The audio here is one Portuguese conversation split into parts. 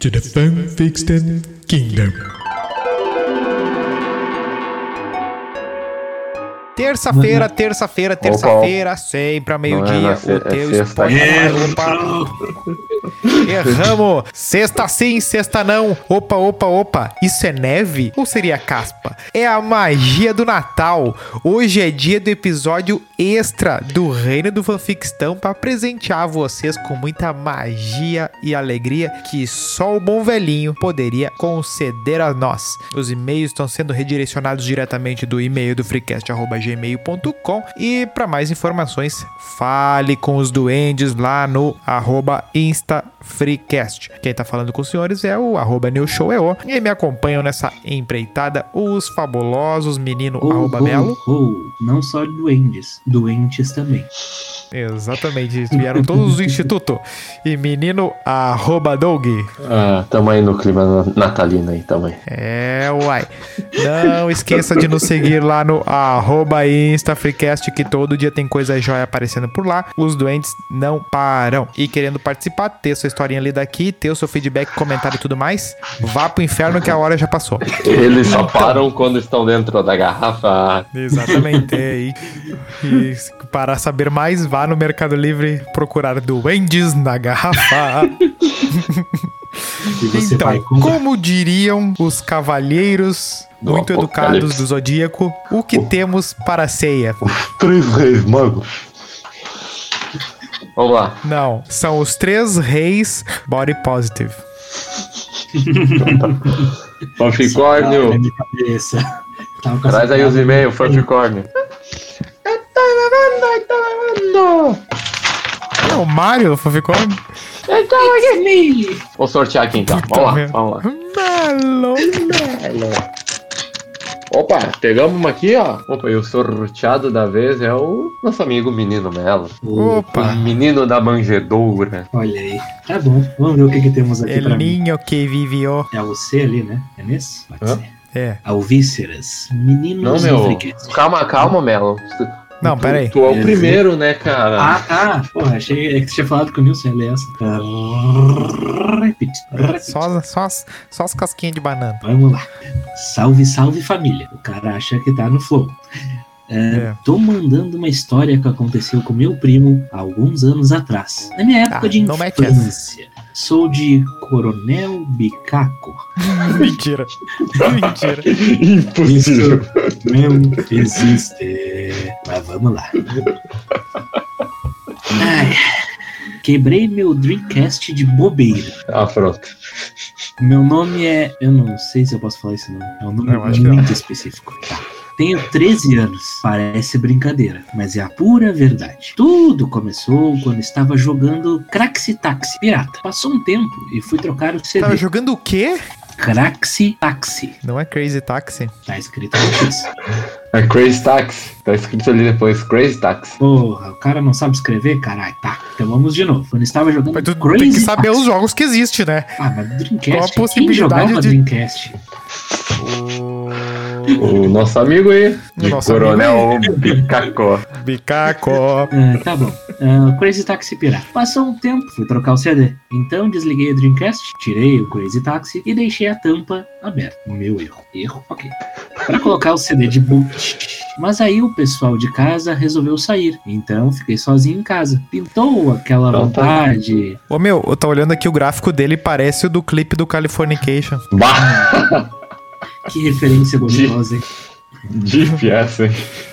To the Fanfiction Kingdom. Terça-feira, terça-feira, terça-feira, sempre ao meio-dia, se- o teu é spoiler. Erramos! Sexta sim, sexta não. Opa, opa, opa. Isso é neve ou seria caspa? É a magia do Natal. Hoje é dia do episódio extra do Reino do Fanficstão para presentear vocês com muita magia e alegria que só o bom velhinho poderia conceder a nós. Os e-mails estão sendo redirecionados diretamente do e-mail do freecast.gmail.com e para mais informações, fale com os duendes lá no arroba está InstaFreecast. Quem tá falando com os senhores é o arroba NewShowEO e me acompanham nessa empreitada os fabulosos menino Oh, arroba oh, Melo. oh, Não só duendes, doentes também. Exatamente, vieram todos do instituto. E menino arroba Doug. Ah, tamo aí no clima natalino aí também. É, uai. Não esqueça de nos seguir lá no arroba InstaFreecast, que todo dia tem coisa jóia aparecendo por lá. Os doentes não param. E querendo participar, ter sua historinha lida aqui, ter o seu feedback, comentário e tudo mais, vá pro inferno que a hora já passou. Eles só param quando estão dentro da garrafa. Exatamente. E, e para saber mais, vá no Mercado Livre procurar duendes na garrafa. Então, como diriam os cavalheiros Do muito educados do Zodíaco, o que temos para a ceia? Três reis magos. Vamos lá. Não, são os três reis body positive. Fanficórnio. Traz aí os e-mails, Fanficórnio. É o Mario, ficou Vou sortear aqui então. Vamos lá, vamos lá. Melo. Opa, pegamos uma aqui, ó. Opa, e o sorteado da vez é o nosso amigo Menino Melo. Opa, O menino da manjedoura. Olha aí. Tá bom. Vamos ver o que, que temos aqui el pra mim. niño que vivió. É o C ali, né? É nesse? Pode Hã? ser. É. Alvíceras. Meninos Não, meu. africanos. Calma, calma, Melo. Não, Tu- pera aí. Tu é o primeiro, né, cara? Ah, tá. Porra, achei é que você tinha falado com o Nilson, ele é essa. Repite. Só, só, as, só as casquinhas de banana. Vamos lá. Salve, salve família. O cara acha que tá no flow. É, É. Tô mandando uma história que aconteceu com meu primo há alguns anos atrás. Na minha época Ah, de infância. Sou de Coronel Bicaco. Mentira. Mentira. Impossível. Não existe. Mas vamos lá. Ai, quebrei meu Dreamcast de bobeira. Ah, pronto. Meu nome é. Eu não sei se eu posso falar isso, não. É um nome Não, muito específico. Tá. Tenho 13 anos. Parece brincadeira, mas é a pura verdade. Tudo começou quando estava jogando Craxi Taxi Pirata. Passou um tempo e fui trocar o CD. Tava jogando o quê? Craxi Taxi. Não é Crazy Taxi? Tá escrito isso. É Crazy Taxi. Tá escrito ali depois, Crazy Taxi. Porra, o cara não sabe escrever? Caralho, tá. Então vamos de novo. Quando estava jogando Mas tu Crazy tem que saber Taxi. os jogos que existem, né? Ah, mas Dreamcast. Qual a Quem possibilidade jogava de- Dreamcast? O nosso amigo aí, O de nosso Coronel Bicaco. Bicaco. Ah, tá bom. Ah, Crazy Taxi Pirata. Passou um tempo, fui trocar o CD. Então desliguei o Dreamcast, tirei o Crazy Taxi e deixei a tampa aberta. Meu erro. Erro? Ok. Pra colocar o CD de boot. Mas aí o pessoal de casa resolveu sair. Então fiquei sozinho em casa. Pintou aquela Então tá. vontade. Ô meu, eu tô olhando aqui o gráfico dele, parece o do clipe do Californication. Bah! Que referência gostosa, hein? Deep essa, hein?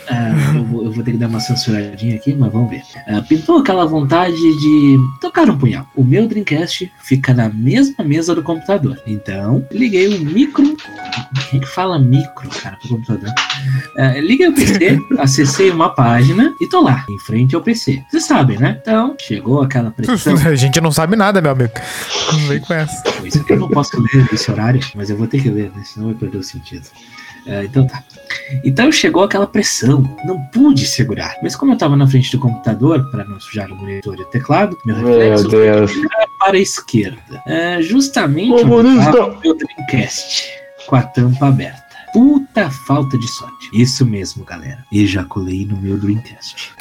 Ah, eu, vou, eu vou ter que dar uma censuradinha aqui, mas vamos ver. Ah, pintou aquela vontade de tocar um punhal. O meu Dreamcast fica na mesma mesa do computador. Então, liguei o micro. Quem que fala micro, cara, pro computador? Ah, liguei o PC, acessei uma página e tô lá, em frente ao PC. Vocês sabem, né? Então, chegou aquela pressão. A gente não sabe nada, meu amigo. Não vem com essa. Isso aqui eu não posso ler nesse horário, mas eu vou ter que ler, né? Senão vai perder o sentido. Ah, então tá. Então chegou aquela pressão, não pude segurar. Mas como eu tava na frente do computador, para não sujar o monitor e o teclado, meu Meu reflexo foi Deus. virar para a esquerda. Ah, justamente onde Comunista. tava o meu Dreamcast, com a tampa aberta. Puta falta de sorte. Isso mesmo, galera. Ejaculei no meu Dreamcast.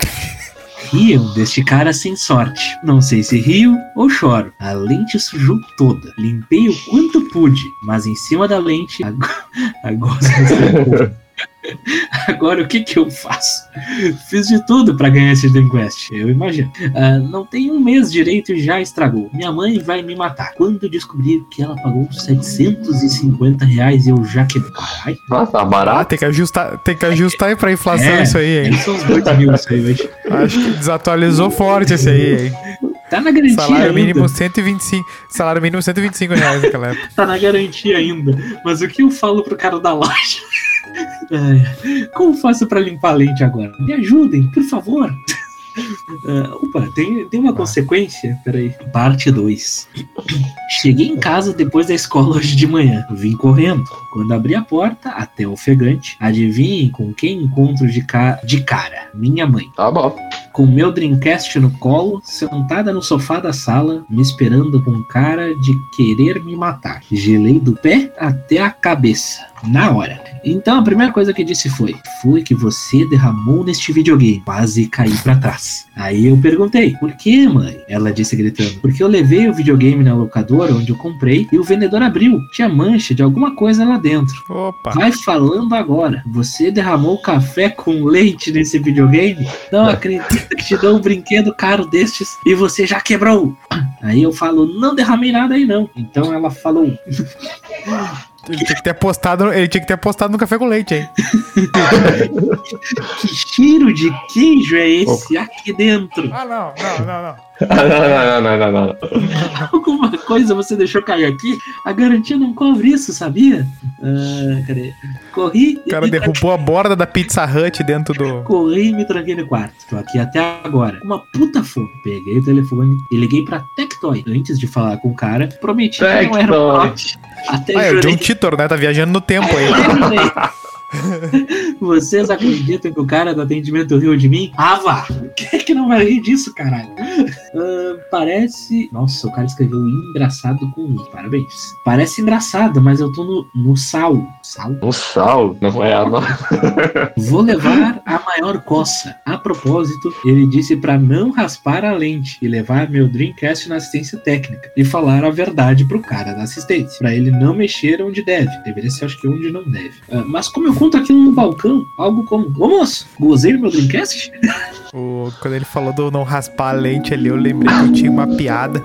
Riam deste cara sem sorte. Não sei se rio ou choro. A lente sujou toda. Limpei o quanto pude, mas em cima da lente agora, agora, agora o que que eu faço? Fiz de tudo pra ganhar esse Dream Quest, eu imagino. Ah, não tem um mês direito e já estragou. Minha mãe vai me matar. Quando descobrir que ela pagou 750 reais, eu já quebrei. Nossa, tá Ah, barato. tem que ajustar, tem que ajustar aí pra inflação É. isso aí, hein? são uns 8 mil isso aí. Acho que desatualizou forte esse aí, hein? Tá na garantia Salário ainda. mínimo 125, salário mínimo 125 reais naquela época. Tá na garantia ainda. Mas o que eu falo pro cara da loja? Como faço pra limpar a lente agora? Me ajudem, por favor. Ah, opa, tem, tem uma consequência? Peraí. Parte 2. Cheguei em casa depois da escola hoje de manhã. Vim correndo. Quando abri a porta, até ofegante, adivinhem com quem encontro de, ca... de cara? Minha mãe. Tá bom. Com meu Dreamcast no colo, sentada no sofá da sala, me esperando com cara de querer me matar. Gelei do pé até a cabeça, na hora. Então a primeira coisa que disse foi: Foi que você derramou neste videogame. Quase caí pra trás. Aí eu perguntei: Por que, mãe? Ela disse gritando: Porque eu levei o videogame na locadora onde eu comprei e o vendedor abriu. Tinha mancha de alguma coisa lá dentro. Opa. Vai falando agora. Você derramou café com leite nesse videogame? Não acredito que te dou um brinquedo caro destes e você já quebrou. Aí eu falo, não derramei nada aí não. Então ela falou, Ele tinha que ter apostado, ele tinha que ter apostado no café com leite, hein? que cheiro de queijo é esse aqui dentro? Ah, não, não, não, não. não, não, não, não, não. Alguma coisa você deixou cair aqui? A garantia não cobre isso, sabia? Ah, cadê? Corri O cara me derrubou a borda da Pizza Hut dentro do. Corri e me tranquei no quarto. Tô aqui até agora. Uma puta fome. Peguei o telefone e liguei pra Tectoy. Antes de falar com o cara, prometi que não era um Tectoy. bot. Até Ah, é o. John Titor, né? Tá viajando no tempo aí. Vocês acreditam que o cara do atendimento riu de mim? Ah, vá! Quem é que não vai rir disso, caralho? Ah, parece. Nossa, o cara escreveu engraçado com I. Parabéns. Parece engraçado, mas eu tô no, no sal. Sal? Um sal, não é a nossa. Vou levar a maior coça. A propósito, ele disse pra não raspar a lente e levar meu Dreamcast na assistência técnica e falar a verdade pro cara da assistência, Pra ele não mexer onde deve. Deveria ser, acho que onde não deve. Ah, mas como eu conto aquilo no balcão, algo como: Ô moço, gozei no meu Dreamcast? O- quando ele falou do não raspar a lente ali, eu lembrei que eu tinha uma piada.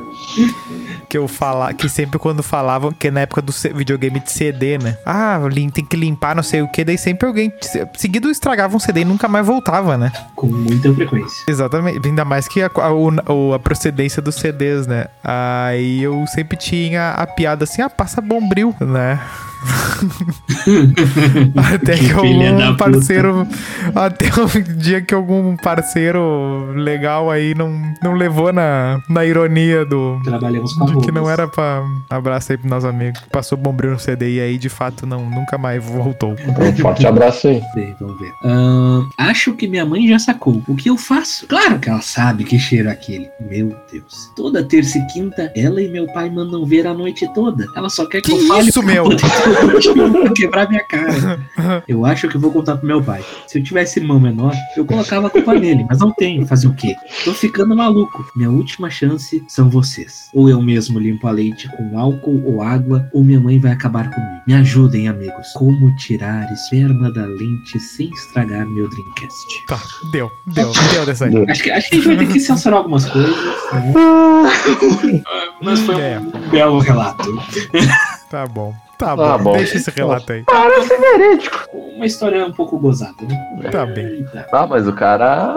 Que eu falar, que sempre quando falavam, que na época do videogame de CD, né? Ah, tem que limpar não sei o que, daí sempre alguém. Seguido estragava um CD e nunca mais voltava, né? Com muita frequência. Exatamente, ainda mais que a, a, a procedência dos CDs, né? Aí eu sempre tinha a piada assim, ah, passa bombril, né? até que, Que algum puta. parceiro. Até o dia que algum parceiro legal aí não, não levou na, na ironia do. Trabalhamos com De que não era pra. Abraço aí pros nossos amigos. Passou bombril no CD e aí de fato não, nunca mais voltou. Um forte abraço aí. Vamos ver. Ahn, acho que minha mãe já sacou. O que eu faço? Claro que ela sabe que cheiro é aquele. Meu Deus. Toda terça e quinta, ela e meu pai mandam ver a noite toda. Ela só quer que, Que eu fale isso, meu? Pra quebrar minha cara. Eu acho que eu vou contar pro meu pai. Se eu tivesse irmão menor, eu colocava a culpa nele, mas não tenho. Fazer o quê? Tô ficando maluco. Minha última chance são vocês. Ou eu mesmo limpo a leite com álcool ou água, ou minha mãe vai acabar comigo. Me ajudem, amigos. Como tirar esperma da lente sem estragar meu Dreamcast? Tá, deu, deu, deu dessa aí. Acho que, acho que a gente vai ter que censurar algumas coisas. né? Mas foi É. um belo relato. Tá bom. Tá Tá bom, bom. deixa esse relato aí. Parece verídico. Uma história um pouco gozada, né? Tá bem. Eita. Ah, mas o cara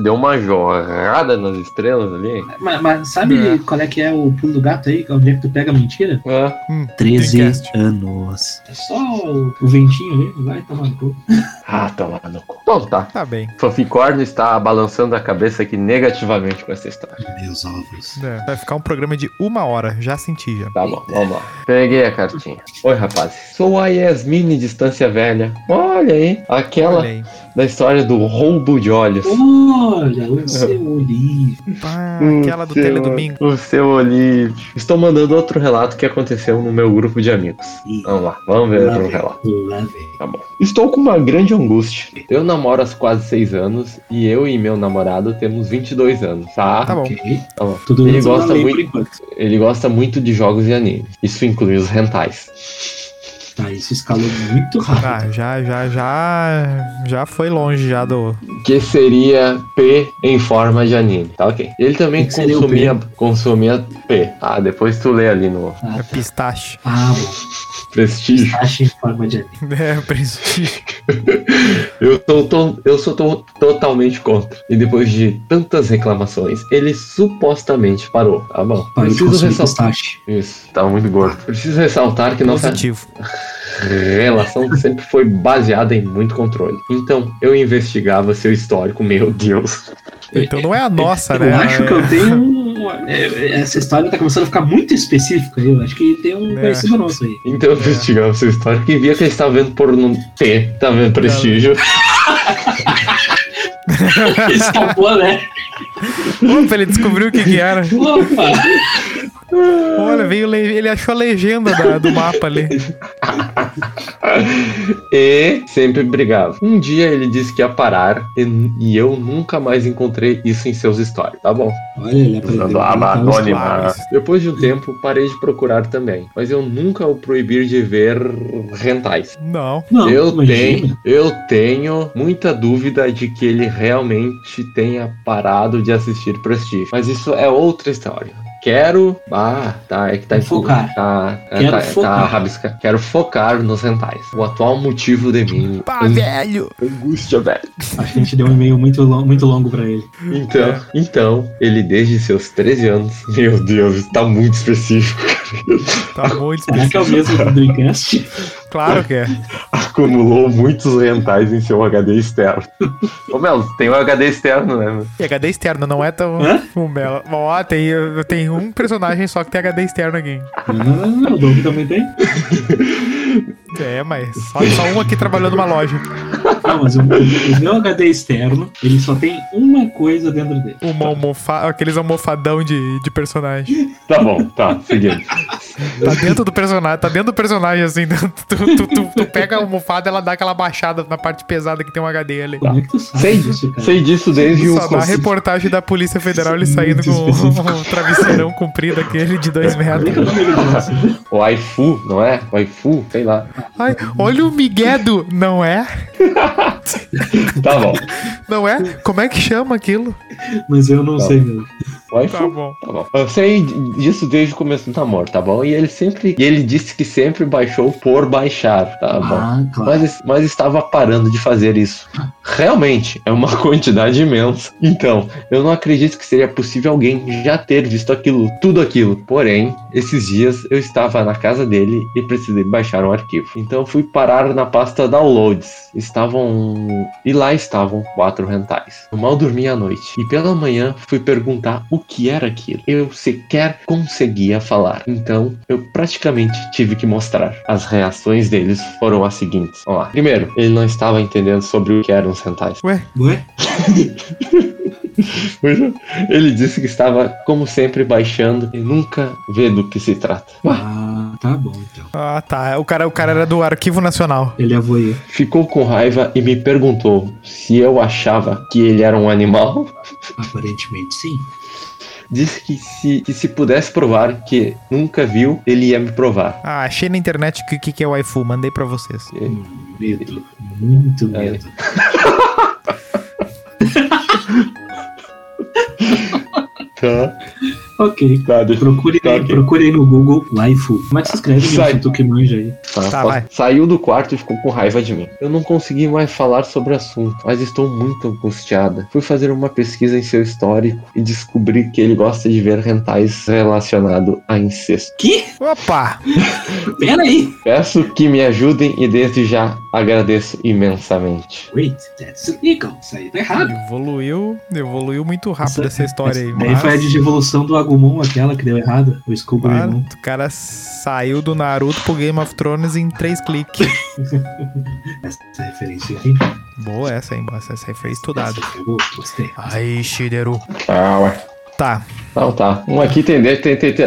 deu uma jorrada nas estrelas ali. Mas, mas sabe É. qual é que é o pulo do gato aí? Onde é que tu pega a mentira? É. 13 Dreamcast. anos. É só o, o ventinho ali, vai tomar no cu. Ah, toma no cu. Bom, tá. Tá bem. Fanficórnio está balançando a cabeça aqui negativamente com essa história. Meus ovos. É, vai ficar um programa de uma hora, já senti já. Tá bom, vamos lá. Peguei a cartinha Oi, rapazes. Sou a Yasmine Distância Velha. Olha aí, aquela Olha aí. da história do roubo de olhos. Olha, o seu Olívio. Hum, aquela do Teledomingo. O seu Olívio. Estou mandando outro relato que aconteceu no meu grupo de amigos. Ih, Vamos lá, vamos ver lá o vem, relato. lá vem. Tá bom. Estou com uma grande angústia. Eu namoro há quase seis anos e eu e meu namorado temos 22 anos, tá? Tá bom. Ok. Tá bom. Tudo Ele gosta muito-. Ele gosta muito de jogos e animes. Isso inclui os rentais. Tá, isso escalou muito rápido. Ah, já, já, já. Já foi longe já do. Que seria P em forma de anime, tá ok? Ele também que seria o consumia, consumia P. Ah, depois tu lê ali no Ah, É pistache. ah bom. prestígio. Acha em forma de anime. É, prestígio. Eu, tô, tô- eu sou to- totalmente contra. E depois de tantas reclamações, ele supostamente parou. Tá bom. Parou Preciso ressaltar. pistache. Isso, tá muito gordo. Preciso ressaltar que nossa Positivo. relação sempre foi baseada em muito controle. Então, eu investigava seu histórico, meu Deus. Então não é a nossa, eu né? acho que É- eu tenho. um- é, Essa história tá começando a ficar muito específica. Eu acho que tem um É. conhecido nosso aí. Então eu investigava seu histórico e via que ele estava vendo por no T, tá vendo prestígio. Escapou, né? Opa, ele descobriu o que, que era. Opa! Olha, veio le- ele achou a legenda da- do mapa ali. E sempre brigava. Um dia ele disse que ia parar e, e eu nunca mais encontrei isso em seus stories, tá bom? Olha, ele aprendeu. Anônima. Depois de um tempo, parei de procurar também. Mas eu nunca o proibir de ver rentais. Não. Não, eu imagina. tenho, eu tenho muita dúvida de que ele realmente tenha parado de assistir Prestige. Mas isso é outra história. Quero. Ah, tá. É que tá em Focar. Tá, é, Quero tá, focar. tá rabisca. Quero focar nos rentais. O atual motivo de mim. Pá, velho. Angústia, velho. Acho que a gente deu um e-mail muito, long, muito longo pra ele. Então, É. então, ele desde seus 13 anos. Meu Deus, tá muito específico. Tá muito Será que é o específico. mesmo do Dreamcast? Claro que é. Acumulou muitos rentais em seu HD externo. Ô, Melo, tem um HD externo, né? E HD externo não é tão. Hã? Um belo. Ó, tem, eu tenho um personagem só que tem HD externo aqui. Não, não, não, não. O Doug também tem. É, mas só, só um aqui trabalhando numa loja. Não, mas o, o meu HD externo, ele só tem uma coisa dentro dele. Uma almofa... Aqueles almofadão de, de personagem. Tá bom, tá, seguindo. Tá dentro do personagem, tá dentro do personagem assim. Tu, tu, tu- tu pega a almofada ela dá aquela baixada na parte pesada que tem um HD ali. Como é que tu sabe Sei, disso, cara? sei disso desde o. Só dá a reportagem da Polícia Federal ele saindo com específico. um travesseirão comprido aquele de dois é metros. é o nome dele nosso? O iFu, não é? O iFu, sei lá. Ai, olha o Miguedo, não é? Tá bom. Não é? Como é que chama aquilo? Mas eu não Tá. sei mesmo. O iFu. Tá bom. Tá bom. Eu sei disso desde o começo do namoro, tá bom? E ele sempre. E ele disse que sempre baixou por baixar, tá bom? Ah, claro. Mas, mas estava parando de fazer isso. Realmente, é uma quantidade imensa. Então, eu não acredito que seria possível alguém já ter visto aquilo, tudo aquilo. Porém, esses dias eu estava na casa dele e precisei baixar um arquivo. Então fui parar na pasta downloads. Estavam. E lá estavam quatro rentais. Eu mal dormi à noite. E pela manhã fui perguntar o que era aquilo. Eu sequer conseguia falar. Então, eu praticamente tive que mostrar. As reações deles foram as seguintes. Vamos lá. Primeiro, ele não estava entendendo sobre o que eram os rentais. Ué, Ué? Ele disse que estava, como sempre, baixando e nunca vê do que se trata. Ah, tá bom então. ah tá. O cara, o cara era do Arquivo Nacional. Ele é voyeur. Ficou com raiva e me perguntou se eu achava que ele era um animal. Aparentemente sim. Disse que se, que se pudesse provar que nunca viu, ele ia me provar. Ah, achei na internet o que, que é o iFu, mandei pra vocês. Hum, Medo. Muito Aí. medo. Tá, Ok. tá, deixa Procure, Tá, procure aí no Google Waifu. Como é que se escreve, Sai. meu? Tu que manja aí. Tá, Tá, posso-. Saiu do quarto e ficou com raiva de mim. Eu não consegui mais falar sobre o assunto, mas estou muito angustiada. Fui fazer uma pesquisa em seu histórico e descobri que ele gosta de ver rentais relacionado a incesto. Que? Opa! Pera aí. Peço que me ajudem e desde já agradeço imensamente. Wait, that's illegal. Isso aí tá errado. Evoluiu, evoluiu muito rápido essa história aí. Daí foi a Mas... de evolução do Agumon aquela que deu errado? O Skull Agumon. o cara saiu do Naruto pro Game of Thrones em três cliques. Essa referência aí. Boa essa, hein? Essa, essa aí foi estudada. Essa pegou? Gostei. Aí, Shideru. Ah, ué. Tá, Então tá. Um aqui tem, tem, tem, tem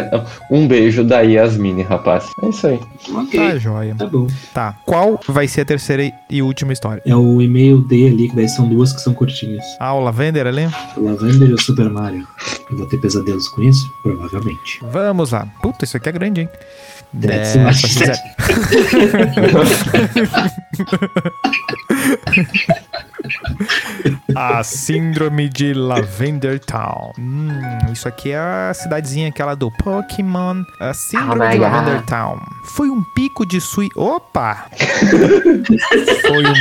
um beijo da Yasmine, rapaz. É isso aí. Ok. tá joia. Tá bom. Tá. Qual vai ser a terceira e última história? É o e-mail D ali, que daí são duas que são curtinhas. Ah, o Lavender ali? O Lavender e o Super Mario. Eu vou ter pesadelos com isso? Provavelmente. Vamos lá. Puta, isso aqui é grande, hein? That's É, quiser. A síndrome de Lavender Town. Hum, isso aqui é a cidadezinha aquela do Pokémon. A síndrome Oh my de. Lavender Town. Foi um pico de sui... Opa! Foi um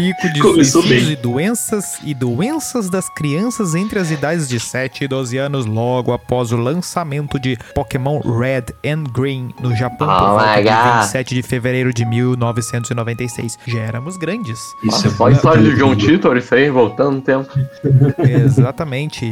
pico de Começou suicídios bem. e doenças e doenças das crianças entre as idades de 7 e 12 anos logo após o lançamento de Pokémon Red and Green no Japão por Oh volta my de God. 27 de fevereiro de 1996. Já éramos grandes. Isso é Só a história de John Titor, isso aí, voltando no tempo. Exatamente.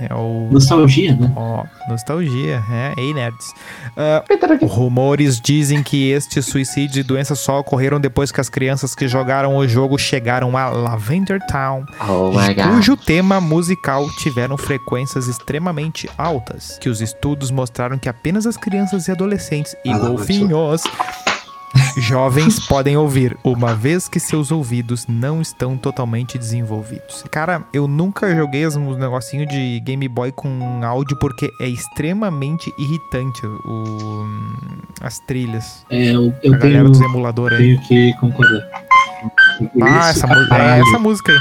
É o Nostalgia, né? Ó, nostalgia, é, ei nerds. Ah, rumores dizem que estes suicídios e doenças só ocorreram depois que as crianças que jogaram o jogo chegaram a Lavender Town, Oh cujo tema musical tiveram frequências extremamente altas, que os estudos mostraram que apenas as crianças e adolescentes e Ah, golfinhos jovens podem ouvir, uma vez que seus ouvidos não estão totalmente desenvolvidos. Cara, eu nunca joguei os negocinhos de Game Boy com áudio porque é extremamente irritante o, as trilhas. É, eu, a eu galera tenho, dos emuladores aí. tenho que concordar. Ah, essa, mu- é essa música aí.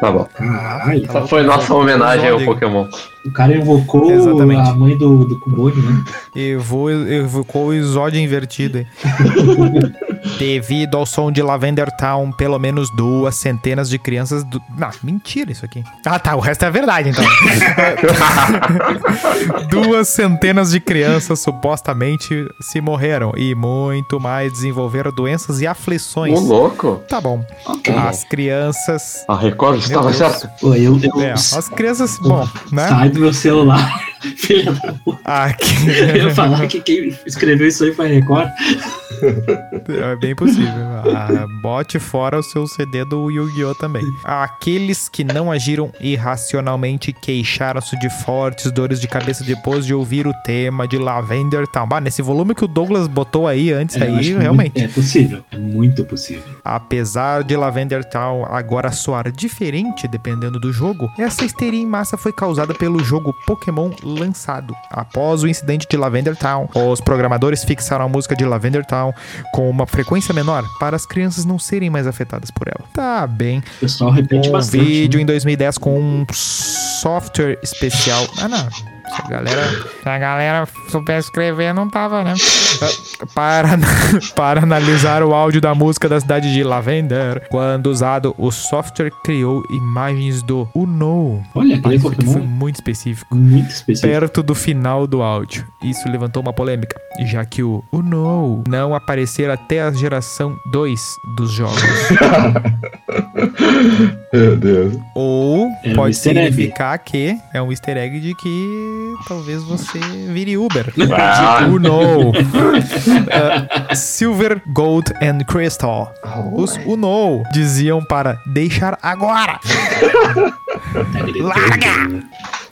Tá bom. Caralho. Essa foi nossa homenagem ao Pokémon. O cara invocou Exatamente. a mãe do, do Kumone, né? Evocou o exódio invertido aí. Devido ao som de Lavender Town, pelo menos duas centenas de crianças. Do... Não, mentira isso aqui. Ah, tá. O resto é verdade, então. duas centenas de crianças supostamente se morreram e muito mais desenvolveram doenças e aflições. Ô, louco. Tá bom. Ok. As crianças. A Record estava certa. Eu, eu É, as crianças. Bom, né? Sai do meu celular. Filha da puta. Aqui. Eu ia falar que quem escreveu isso aí foi Record. É bem possível. Ah, bote fora o seu CD do Yu-Gi-Oh! também. Aqueles que não agiram irracionalmente queixaram-se de fortes dores de cabeça depois de ouvir o tema de Lavender Town. Bah, nesse volume que o Douglas botou aí antes, É, aí, que realmente. É possível. É muito possível. Apesar de Lavender Town agora soar diferente dependendo do jogo, essa histeria em massa foi causada pelo jogo Pokémon lançado. Após o incidente de Lavender Town, os programadores fixaram a música de Lavender Town com uma frequência menor para as crianças não serem mais afetadas por ela. Tá bem. O pessoal repete Um bastante. vídeo né? em 2010 com um software especial. Ah, não. Se a galera, se a galera soubesse escrever, não tava, né? Para, para analisar o áudio da música da cidade de Lavender, quando usado, o software criou imagens do Uno. Olha, Isso aqui foi Pokémon muito específico. muito específico. Perto do final do áudio. Isso levantou uma polêmica, já que o Uno não aparecer até a geração 2 dos jogos. Meu Deus. Ou É um pode easter egg. significar que é um easter egg de que talvez você vire Uber. Ah. De Uno. Uh, Silver, Gold and Crystal. Os Uno diziam para deixar agora. Larga!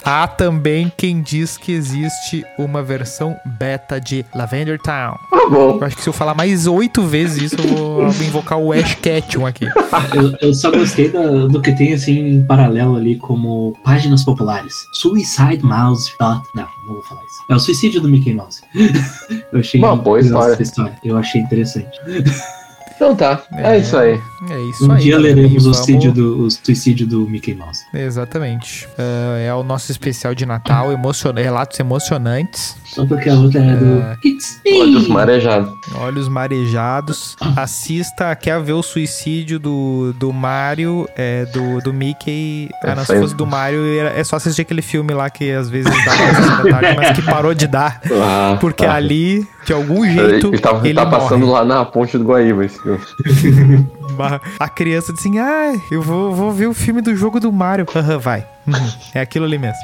Há também quem diz que existe uma versão beta de Lavender Town. Tá bom. Eu acho que se eu falar mais oito vezes isso, eu vou invocar o Ash Ketchum aqui. Eu, eu só gostei da- do que tem assim em paralelo ali como páginas populares. Suicide Mouse. Dot- Não, não vou falar isso. É o suicídio do Mickey Mouse. Eu achei Uma boa interessante história. essa Eu achei interessante. Então tá. É, É. isso aí. É isso Um aí. dia galera, leremos o, vamos- suicídio do, o suicídio do Mickey Mouse. Exatamente. Ah, é o nosso especial de Natal, emocion... relatos emocionantes, Só porque a outra é do É. It's me. Olhos marejados. olhos marejados. Assista, quer ver o suicídio do, do Mario, é, do, do Mickey. Ah, não, se fosse do Mario, era- é só assistir aquele filme lá que às vezes dá na sessão da tarde, mas que parou de dar. Ah, Porque tá. ali, de algum jeito, Ele, ele, tá, tá passando morre. lá na ponte do Guaíba esse filme. A criança diz assim: ah, eu vou, vou ver o filme do jogo do Mario. Aham, vai. Uhum, É aquilo ali mesmo.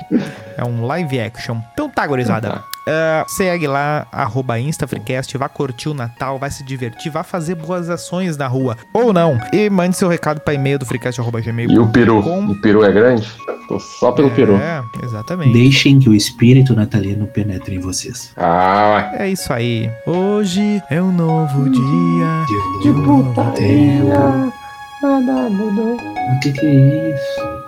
É um live action. Então tá, gurizada. Tá. Ah, segue lá, arroba InstaFreecast, vá curtir o Natal, vai se divertir, vá fazer boas ações na rua. Ou não. E mande seu recado para e-mail do freecast.gmail.com. E o peru? O peru é grande? Tô só pelo peru. É, exatamente. Deixem que o espírito natalino penetre em vocês. Ah, É isso aí. Hoje é um novo dia. De novo tempo. O que, que é isso?